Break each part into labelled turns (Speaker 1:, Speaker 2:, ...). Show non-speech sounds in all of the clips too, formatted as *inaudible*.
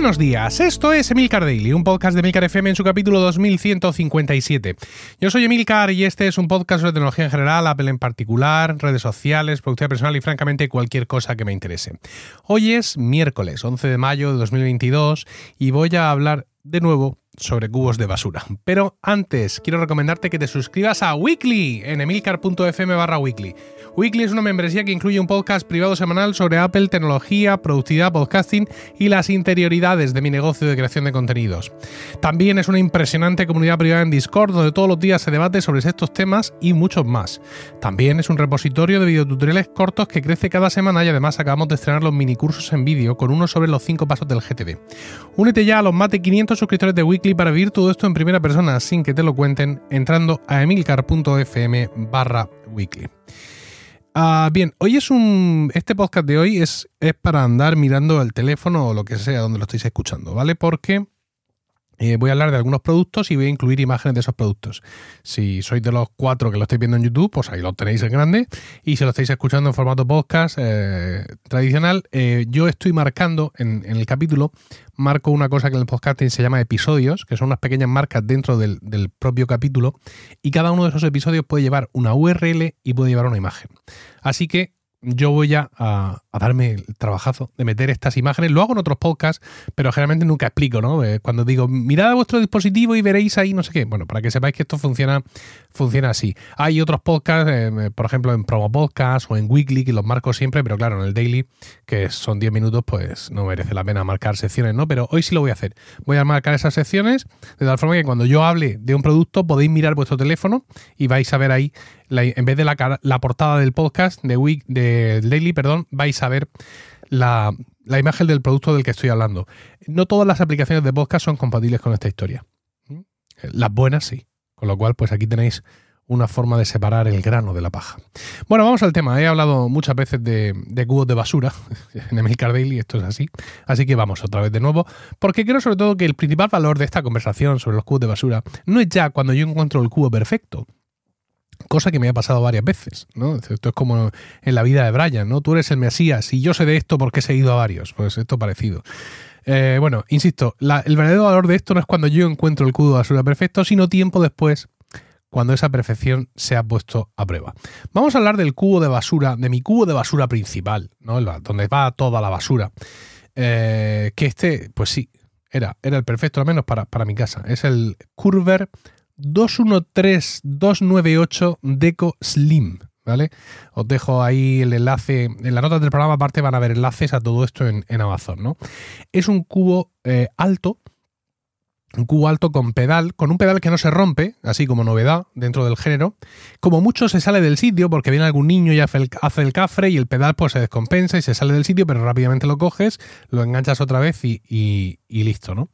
Speaker 1: Buenos días, esto es Emilcar Daily, un podcast de Emilcar FM en su capítulo 2157. Yo soy Emilcar y este es un podcast sobre tecnología en general, Apple en particular, redes sociales, productividad personal y francamente cualquier cosa que me interese. Hoy es miércoles 11 de mayo de 2022 y voy a hablar de nuevo sobre cubos de basura. Pero antes, quiero recomendarte que te suscribas a Weekly en emilcar.fm barra weekly. Weekly es una membresía que incluye un podcast privado semanal sobre Apple, tecnología, productividad, podcasting y las interioridades de mi negocio de creación de contenidos. También es una impresionante comunidad privada en Discord donde todos los días se debate sobre estos temas y muchos más. También es un repositorio de videotutoriales cortos que crece cada semana y además acabamos de estrenar los minicursos en vídeo con uno sobre los 5 pasos del GTD. Únete ya a los más de 500 suscriptores de Weekly para vivir todo esto en primera persona sin que te lo cuenten entrando a emilcar.fm barra weekly. Ah, bien, hoy es un. Este podcast de hoy es, es para andar mirando el teléfono o lo que sea donde lo estéis escuchando, ¿vale? Porque eh, voy a hablar de algunos productos y voy a incluir imágenes de esos productos. Si sois de los cuatro que lo estáis viendo en YouTube, pues ahí lo tenéis en grande. Y si lo estáis escuchando en formato podcast eh, tradicional, eh, yo estoy marcando en, el capítulo, marco una cosa que en el podcasting se llama episodios, que son unas pequeñas marcas dentro del, propio capítulo. Y cada uno de esos episodios puede llevar una URL y puede llevar una imagen. Así que yo voy a, darme el trabajazo de meter estas imágenes. Lo hago en otros podcasts, pero generalmente nunca explico, ¿no? Eh, cuando digo, mirad a vuestro dispositivo y veréis ahí no sé qué. Bueno, para que sepáis que esto funciona, funciona así. Hay otros podcasts, eh, por ejemplo, en Promo Podcast o en Weekly, que los marco siempre, pero claro, en el Daily, que son 10 minutos, pues no merece la pena marcar secciones, ¿no? Pero hoy sí lo voy a hacer. Voy a marcar esas secciones de tal forma que cuando yo hable de un producto podéis mirar vuestro teléfono y vais a ver ahí en vez de la, la, portada del podcast de Week, de Daily, perdón, vais a ver la, imagen del producto del que estoy hablando. No todas las aplicaciones de podcast son compatibles con esta historia. Las buenas sí. Con lo cual, pues aquí tenéis una forma de separar el grano de la paja. Bueno, vamos al tema. He hablado muchas veces de, de cubos de basura *laughs* en Emilcar Daily, esto es así. Así que vamos otra vez de nuevo, porque creo sobre todo que el principal valor de esta conversación sobre los cubos de basura no es ya cuando yo encuentro el cubo perfecto, Cosa que me ha pasado varias veces, ¿no? Esto es como en la vida de Brian, ¿no? Tú eres el Mesías y yo sé de esto porque he seguido a varios. Pues esto parecido. Eh, bueno, insisto, el verdadero valor de esto no es cuando yo encuentro el cubo de basura perfecto, sino tiempo después, cuando esa perfección se ha puesto a prueba. Vamos a hablar del cubo de basura, de mi cubo de basura principal, ¿no? Donde va toda la basura. Eh, que este, pues sí, era, era el perfecto, al menos para, para mi casa. Es el Curver 213298 Deco Slim. ¿Vale? Os dejo ahí el enlace. En la nota del programa, aparte, van a ver enlaces a todo esto en, Amazon, ¿no? Es un cubo eh, alto, un cubo alto con pedal, con un pedal que no se rompe, así como novedad dentro del género. Como mucho se sale del sitio porque viene algún niño y hace el, cafre y el pedal pues se descompensa y se sale del sitio, pero rápidamente lo coges, lo enganchas otra vez y, y listo, ¿no?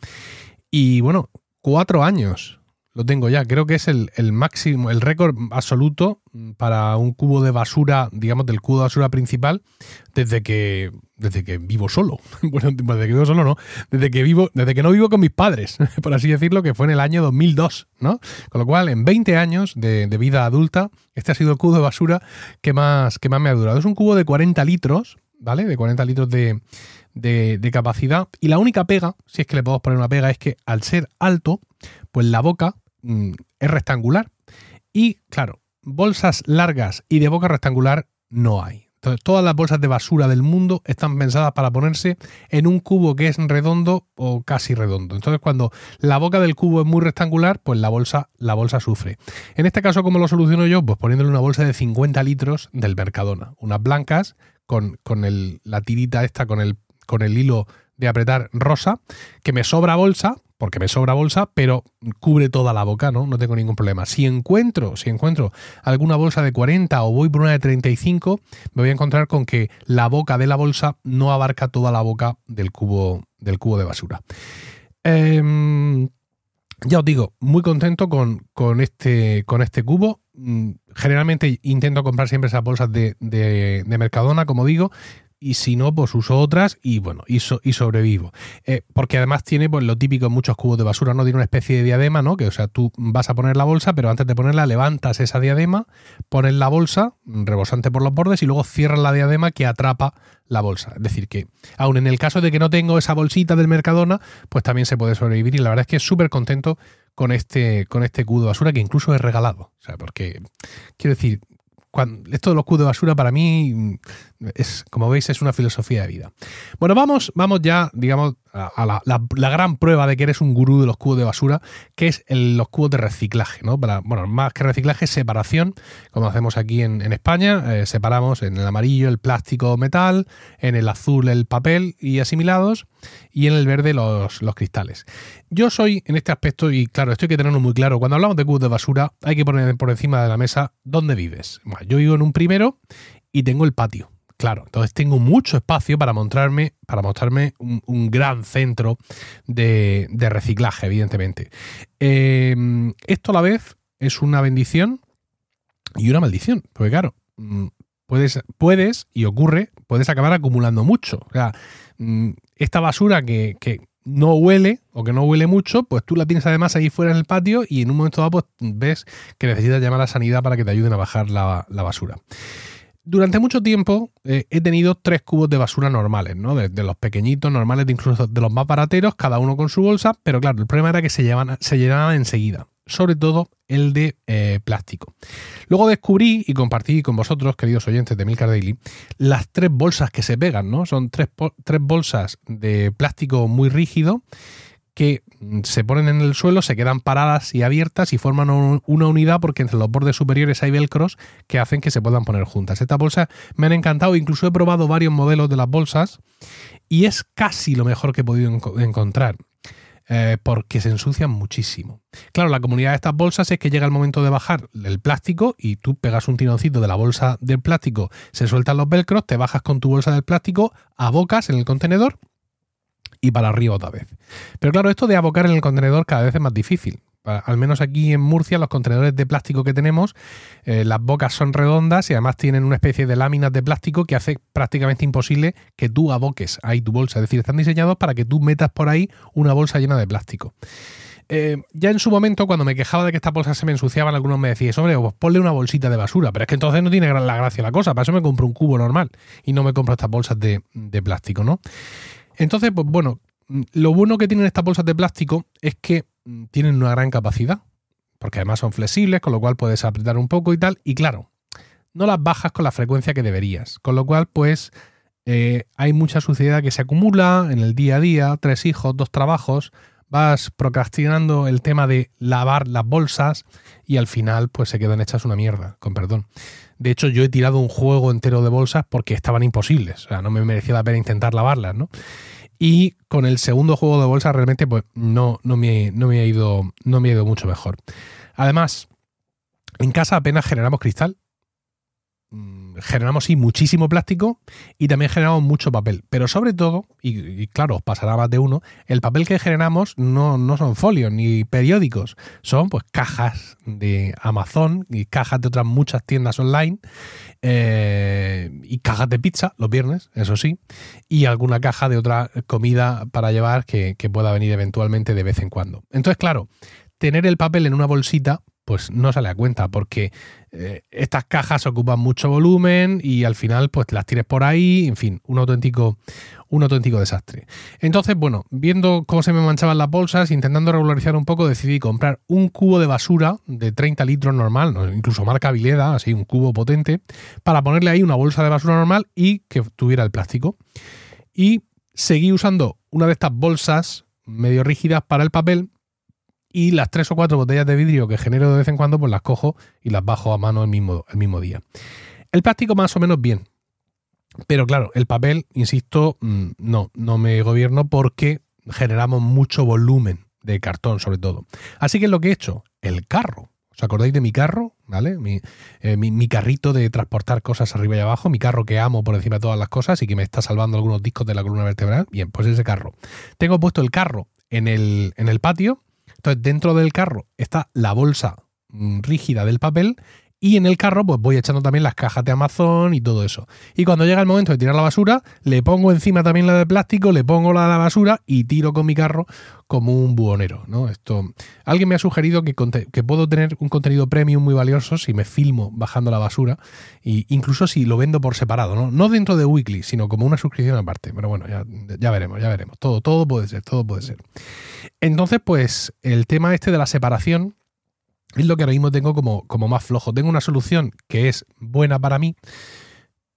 Speaker 1: Y bueno, cuatro años lo tengo ya. Creo que es el, máximo, el récord absoluto para un cubo de basura, digamos, del cubo de basura principal, desde que, desde que vivo solo. *laughs* bueno, desde que vivo solo, no. Desde que vivo, desde que no vivo con mis padres, *laughs* por así decirlo, que fue en el año 2002, ¿no? Con lo cual, en 20 años de, vida adulta, este ha sido el cubo de basura que más, que más me ha durado. Es un cubo de 40 litros, ¿vale? De 40 litros de, de, capacidad. Y la única pega, si es que le podemos poner una pega, es que al ser alto, pues la boca Mm, es rectangular. Y claro, bolsas largas y de boca rectangular no hay. Entonces, todas las bolsas de basura del mundo están pensadas para ponerse en un cubo que es redondo o casi redondo. Entonces, cuando la boca del cubo es muy rectangular, pues la bolsa, la bolsa sufre. En este caso, ¿cómo lo soluciono yo? Pues poniéndole una bolsa de 50 litros del Mercadona. Unas blancas con, con el, la tirita esta, con el, con el hilo de apretar rosa, que me sobra bolsa, porque me sobra bolsa, pero cubre toda la boca, ¿no? No tengo ningún problema. Si encuentro, si encuentro alguna bolsa de 40 o voy por una de 35, me voy a encontrar con que la boca de la bolsa no abarca toda la boca del cubo, del cubo de basura. Em, ya os digo, muy contento con, este, con este cubo. Mm, generalmente intento comprar siempre esas bolsas de, de Mercadona, como digo, y si no, pues uso otras y bueno, y, sobrevivo. Eh, porque además tiene pues lo típico en muchos cubos de basura, ¿no? Tiene una especie de diadema, ¿no? Que o sea, tú vas a poner la bolsa, pero antes de ponerla levantas esa diadema, pones la bolsa rebosante por los bordes y luego cierras la diadema que atrapa la bolsa. Es decir, que aun en el caso de que no tengo esa bolsita del Mercadona, pues también se puede sobrevivir y la verdad es que es súper contento con este, con este cubo de basura que incluso es regalado. O sea, porque quiero decir, esto de los cubos de basura para mí es, como veis, es una filosofía de vida. Bueno, vamos, vamos ya, digamos, a, la, gran prueba de que eres un gurú de los cubos de basura, que es los cubos de reciclaje, ¿no? Bueno, más que reciclaje, separación, como hacemos aquí en, España, eh, separamos en el amarillo el plástico metal, en el azul el papel y asimilados, y en el verde los, los cristales. Yo soy en este aspecto, y claro, esto hay que tenerlo muy claro, cuando hablamos de cubos de basura, hay que poner por encima de la mesa dónde vives. yo vivo en un primero y tengo el patio. Claro, entonces tengo mucho espacio para mostrarme, para mostrarme un, gran centro de, reciclaje, evidentemente. Em, esto a la vez es una bendición y una maldición, porque claro, mm, puedes, puedes y ocurre, puedes acabar acumulando mucho. O sea, mm, esta basura que, no huele o que no huele mucho, pues tú la tienes además ahí fuera en el patio y en un momento dado pues, ves que necesitas llamar a sanidad para que te ayuden a bajar la basura. Durante mucho tiempo eh, he tenido tres cubos de basura normales, ¿no? De, los pequeñitos, normales, incluso de los más barateros, cada uno con su bolsa, pero claro, el problema era que se llenaban enseguida, sobre todo el de eh, plástico. Luego descubrí y compartí con vosotros, queridos oyentes de Milcar Daily, las tres bolsas que se pegan, ¿no? Son tres, tres bolsas de plástico muy rígido que se ponen en el suelo, se quedan paradas y abiertas y forman una unidad porque entre los bordes superiores hay velcros que hacen que se puedan poner juntas. Estas bolsas me han encantado, incluso he probado varios modelos de las bolsas y es casi lo mejor que he podido encontrar. Eh, porque se ensucian muchísimo. Claro, la comunidad de estas bolsas es que llega el momento de bajar el plástico y tú pegas un tironcito de la bolsa del plástico, se sueltan los velcros, te bajas con tu bolsa del plástico, abocas en el contenedor y para arriba otra vez. Pero claro, esto de abocar en el contenedor cada vez es más difícil. Al menos aquí en Murcia, los contenedores de plástico que tenemos, eh, las bocas son redondas y además tienen una especie de láminas de plástico que hace prácticamente imposible que tú aboques ahí tu bolsa. Es decir, están diseñados para que tú metas por ahí una bolsa llena de plástico. Eh, ya en su momento, cuando me quejaba de que estas bolsas se me ensuciaban, algunos me decían, hombre, pues ponle una bolsita de basura. Pero es que entonces no tiene la gracia la cosa. Para eso me compro un cubo normal y no me compro estas bolsas de, de plástico, ¿no? Entonces, pues bueno, lo bueno que tienen estas bolsas de plástico es que mm, tienen una gran capacidad, porque además son flexibles, con lo cual puedes apretar un poco y tal, y claro, no las bajas con la frecuencia que deberías, con lo cual pues eh, hay mucha suciedad que se acumula en el día a día, tres hijos, dos trabajos, vas procrastinando el tema de lavar las bolsas y al final pues se quedan hechas una mierda, con perdón. De hecho, yo he tirado un juego entero de bolsas porque estaban imposibles. O sea, no me merecía la pena intentar lavarlas, ¿no? Y con el segundo juego de bolsas realmente pues no, no, me, no, me ha ido, no me ha ido mucho mejor. Además, en casa apenas generamos cristal generamos sí muchísimo plástico y también generamos mucho papel. Pero sobre todo, y, claro, os pasará más de uno, el papel que generamos no, no, son folios ni periódicos, son pues cajas de Amazon y cajas de otras muchas tiendas online eh, y cajas de pizza los viernes, eso sí, y alguna caja de otra comida para llevar que, que pueda venir eventualmente de vez en cuando. Entonces, claro, tener el papel en una bolsita pues no sale a cuenta porque eh, estas cajas ocupan mucho volumen y al final pues las tires por ahí, en fin, un auténtico, un auténtico desastre. Entonces, bueno, viendo cómo se me manchaban las bolsas, intentando regularizar un poco, decidí comprar un cubo de basura de 30 litros normal, incluso marca Vileda, así un cubo potente, para ponerle ahí una bolsa de basura normal y que tuviera el plástico. Y seguí usando una de estas bolsas medio rígidas para el papel y las tres o cuatro botellas de vidrio que genero de vez en cuando, pues las cojo y las bajo a mano el mismo, el mismo día. El plástico más o menos bien. Pero claro, el papel, insisto, mm, no, no me gobierno porque generamos mucho volumen de cartón sobre todo. Así que lo que he hecho, el carro. ¿Os acordáis de mi carro? ¿Vale? Eh, mi, mi, carrito de transportar cosas arriba y abajo, mi carro que amo por encima de todas las cosas y que me está salvando algunos discos de la columna vertebral. Bien, pues ese carro. Tengo puesto el carro en el, en el patio entonces, dentro del carro está la bolsa mm, rígida del papel Y en el carro, pues voy echando también las cajas de Amazon y todo eso. Y cuando llega el momento de tirar la basura, le pongo encima también la de plástico, le pongo la de la basura y tiro con mi carro como un buhonero. ¿no? Esto, alguien me ha sugerido que, puedo tener un contenido premium muy valioso si me filmo bajando la basura, e incluso si lo vendo por separado, ¿no? no dentro de Weekly, sino como una suscripción aparte. Pero bueno, ya, ya veremos, ya veremos. Todo, todo puede ser, todo puede ser. Entonces, pues el tema este de la separación es lo que ahora mismo tengo como, como más flojo. Tengo una solución que es buena para mí,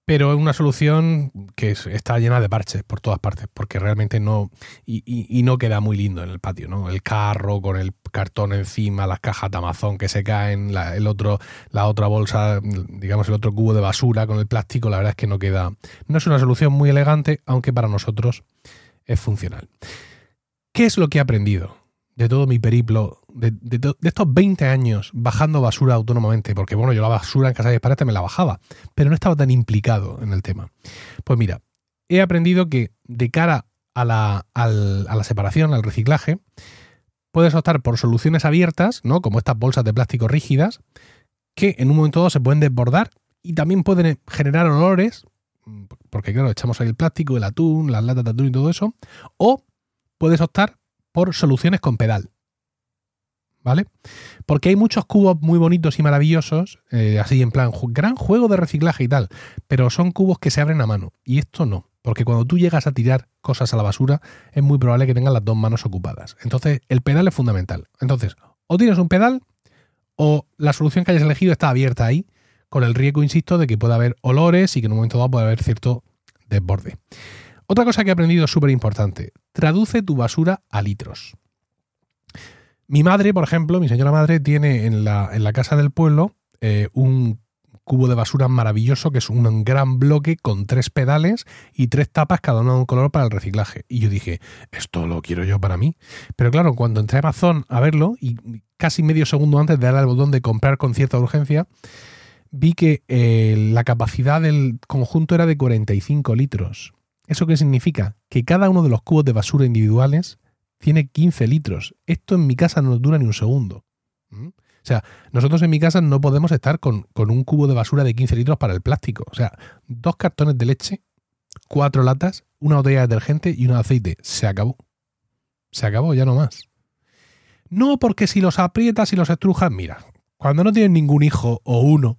Speaker 1: pero es una solución que está llena de parches por todas partes, porque realmente no. Y, no queda muy lindo en el patio, ¿no? El carro con el cartón encima, las cajas de Amazon que se caen, la, el la otra bolsa, digamos, el otro cubo de basura con el plástico, la verdad es que no queda. No es una solución muy elegante, aunque para nosotros es funcional. ¿Qué es lo que he aprendido? De todo mi periplo, de, estos 20 años bajando basura autónomamente, porque bueno, yo la basura en casa de mis me la bajaba, pero no estaba tan implicado en el tema. Pues mira, he aprendido que de cara a la, a la separación, al reciclaje, puedes optar por soluciones abiertas, ¿no? Como estas bolsas de plástico rígidas, que en un momento dado se pueden desbordar y también pueden generar olores, porque claro, echamos ahí el plástico, el atún, las latas de atún y todo eso, o puedes optar por soluciones con pedal. ¿Vale? Porque hay muchos cubos muy bonitos y maravillosos, eh, así en plan, gran juego de reciclaje y tal, pero son cubos que se abren a mano. Y esto no, porque cuando tú llegas a tirar cosas a la basura, es muy probable que tengas las dos manos ocupadas. Entonces, el pedal es fundamental. Entonces, o tienes un pedal, o la solución que hayas elegido está abierta ahí, con el riesgo, insisto, de que pueda haber olores y que en un momento dado pueda haber cierto desborde. Otra cosa que he aprendido súper importante, traduce tu basura a litros. Mi madre, por ejemplo, mi señora madre, tiene en la, en la casa del pueblo eh, un cubo de basura maravilloso que es un gran bloque con tres pedales y tres tapas, cada una de un color para el reciclaje. Y yo dije, esto lo quiero yo para mí. Pero claro, cuando entré a Amazon a verlo y casi medio segundo antes de darle al botón de comprar con cierta urgencia, vi que eh, la capacidad del conjunto era de 45 litros. ¿Eso qué significa? Que cada uno de los cubos de basura individuales tiene 15 litros. Esto en mi casa no dura ni un segundo. ¿Mm? O sea, nosotros en mi casa no podemos estar con, un cubo de basura de 15 litros para el plástico. O sea, dos cartones de leche, cuatro latas, una botella de detergente y un aceite. Se acabó. Se acabó, ya no más. No porque si los aprietas y los estrujas, mira, cuando no tienes ningún hijo o uno,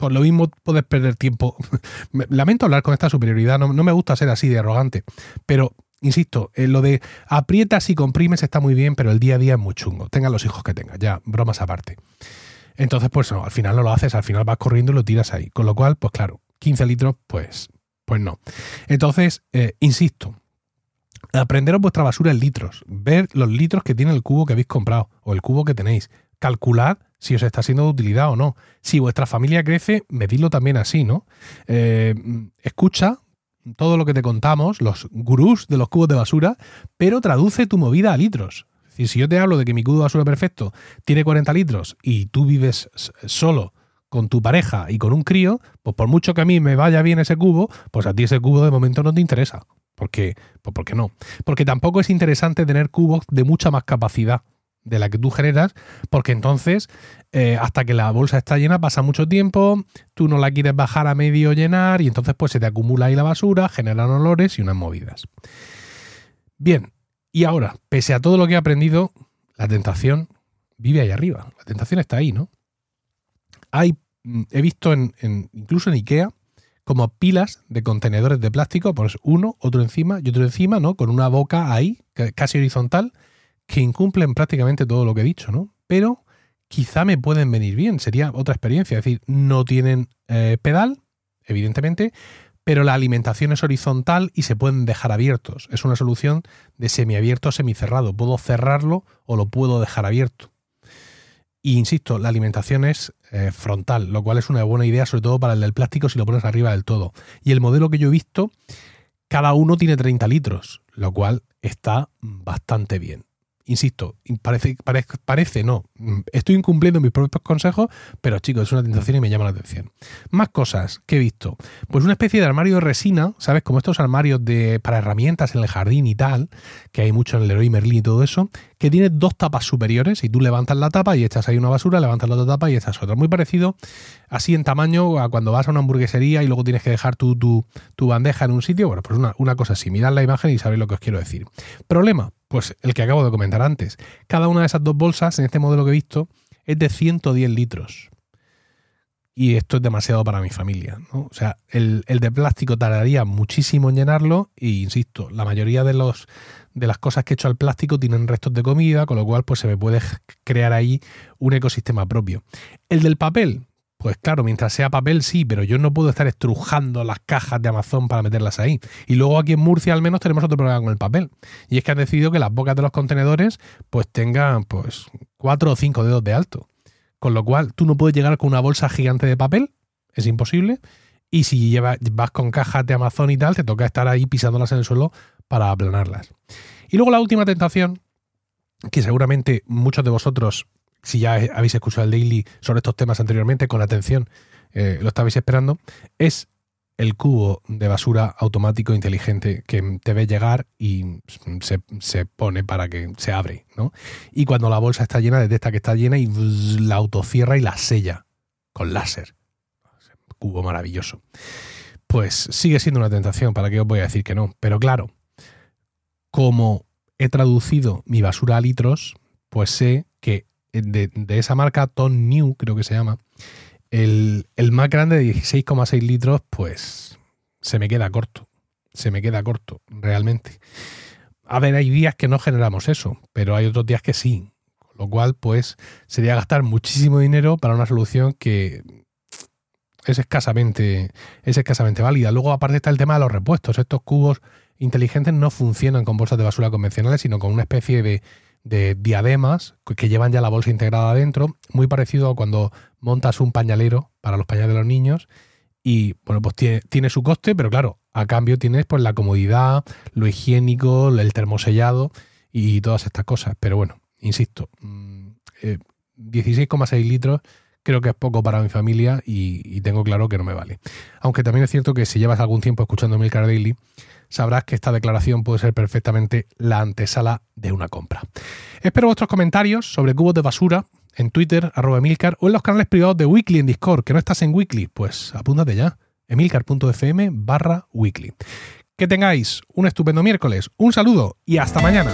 Speaker 1: por lo mismo puedes perder tiempo. *laughs* Lamento hablar con esta superioridad, no, me gusta ser así de arrogante, pero insisto, en lo de aprietas y comprimes está muy bien, pero el día a día es muy chungo. Tengan los hijos que tengas, ya, bromas aparte. Entonces, pues no, al final no lo haces, al final vas corriendo y lo tiras ahí. Con lo cual, pues claro, 15 litros, pues, pues no. Entonces, eh, insisto, aprenderos vuestra basura en litros, ver los litros que tiene el cubo que habéis comprado o el cubo que tenéis, calculad si os está siendo de utilidad o no. Si vuestra familia crece, medidlo también así, ¿no? Eh, escucha todo lo que te contamos, los gurús de los cubos de basura, pero traduce tu movida a litros. Si yo te hablo de que mi cubo de basura perfecto tiene 40 litros y tú vives solo con tu pareja y con un crío, pues por mucho que a mí me vaya bien ese cubo, pues a ti ese cubo de momento no te interesa. ¿Por qué? Pues porque no. Porque tampoco es interesante tener cubos de mucha más capacidad de la que tú generas, porque entonces eh, hasta que la bolsa está llena pasa mucho tiempo, tú no la quieres bajar a medio llenar y entonces pues se te acumula ahí la basura, generan olores y unas movidas. Bien, y ahora, pese a todo lo que he aprendido, la tentación vive ahí arriba, la tentación está ahí, ¿no? Hay, mm, he visto en, incluso en Ikea, como pilas de contenedores de plástico, pues uno, otro encima y otro encima, ¿no? Con una boca ahí, casi horizontal, que incumplen prácticamente todo lo que he dicho, ¿no? Pero quizá me pueden venir bien, sería otra experiencia, es decir, no tienen eh, pedal, evidentemente, pero la alimentación es horizontal y se pueden dejar abiertos. Es una solución de semiabierto a semicerrado. Puedo cerrarlo o lo puedo dejar abierto. Y insisto, la alimentación es eh, frontal, lo cual es una buena idea, sobre todo para el del plástico si lo pones arriba del todo. Y el modelo que yo he visto, cada uno tiene 30 litros, lo cual está bastante bien. Insisto, parece, parece, no. Estoy incumpliendo mis propios consejos, pero chicos, es una tentación y me llama la atención. Más cosas que he visto. Pues una especie de armario de resina, ¿sabes? Como estos armarios de, para herramientas en el jardín y tal, que hay mucho en el Leroy Merlin y todo eso, que tiene dos tapas superiores y tú levantas la tapa y echas ahí una basura, levantas la otra tapa y echas otra. Muy parecido así en tamaño a cuando vas a una hamburguesería y luego tienes que dejar tu, tu, bandeja en un sitio. Bueno, pues una, una cosa así. Mirad la imagen y sabéis lo que os quiero decir. Problema, pues el que acabo de comentar antes. Cada una de esas dos bolsas, en este modelo que he visto, es de 110 litros y esto es demasiado para mi familia. ¿no? O sea, el, de plástico tardaría muchísimo en llenarlo y, insisto, la mayoría de, los, de las cosas que he hecho al plástico tienen restos de comida, con lo cual pues se me puede crear ahí un ecosistema propio. El del papel, pues claro, mientras sea papel sí, pero yo no puedo estar estrujando las cajas de Amazon para meterlas ahí. Y luego aquí en Murcia al menos tenemos otro problema con el papel. Y es que han decidido que las bocas de los contenedores pues tengan pues cuatro o cinco dedos de alto. Con lo cual, tú no puedes llegar con una bolsa gigante de papel, es imposible. Y si llevas, vas con cajas de Amazon y tal, te toca estar ahí pisándolas en el suelo para aplanarlas. Y luego la última tentación, que seguramente muchos de vosotros, si ya habéis escuchado el daily sobre estos temas anteriormente, con atención, eh, lo estabais esperando, es el cubo de basura automático inteligente que te ve llegar y se, pone para que se abre, ¿no? Y cuando la bolsa está llena, detecta que está llena y la autocierra y la sella con láser. Cubo maravilloso. Pues sigue siendo una tentación, ¿para qué os voy a decir que no? Pero claro, como he traducido mi basura a litros, pues sé que de, de esa marca Ton New, creo que se llama, el, más grande de 16,6 litros, pues se me queda corto. Se me queda corto, realmente. A ver, hay días que no generamos eso, pero hay otros días que sí. Con lo cual, pues sería gastar muchísimo dinero para una solución que es escasamente, es escasamente válida. Luego, aparte está el tema de los repuestos. Estos cubos inteligentes no funcionan con bolsas de basura convencionales, sino con una especie de de diademas que llevan ya la bolsa integrada adentro, muy parecido a cuando montas un pañalero para los pañales de los niños y bueno, pues tiene, su coste, pero claro, a cambio tienes pues la comodidad, lo higiénico, el termosellado y todas estas cosas. Pero bueno, insisto, 16,6 eh, litros creo que es poco para mi familia y, tengo claro que no me vale. Aunque también es cierto que si llevas algún tiempo escuchando Milcar Daily, sabrás que esta declaración puede ser perfectamente la antesala de una compra. Espero vuestros comentarios sobre cubos de basura en Twitter, arroba Emilcar, o en los canales privados de Weekly en Discord, que no estás en Weekly, pues apúntate ya, emilcar.fm barra weekly. Que tengáis un estupendo miércoles, un saludo y hasta mañana.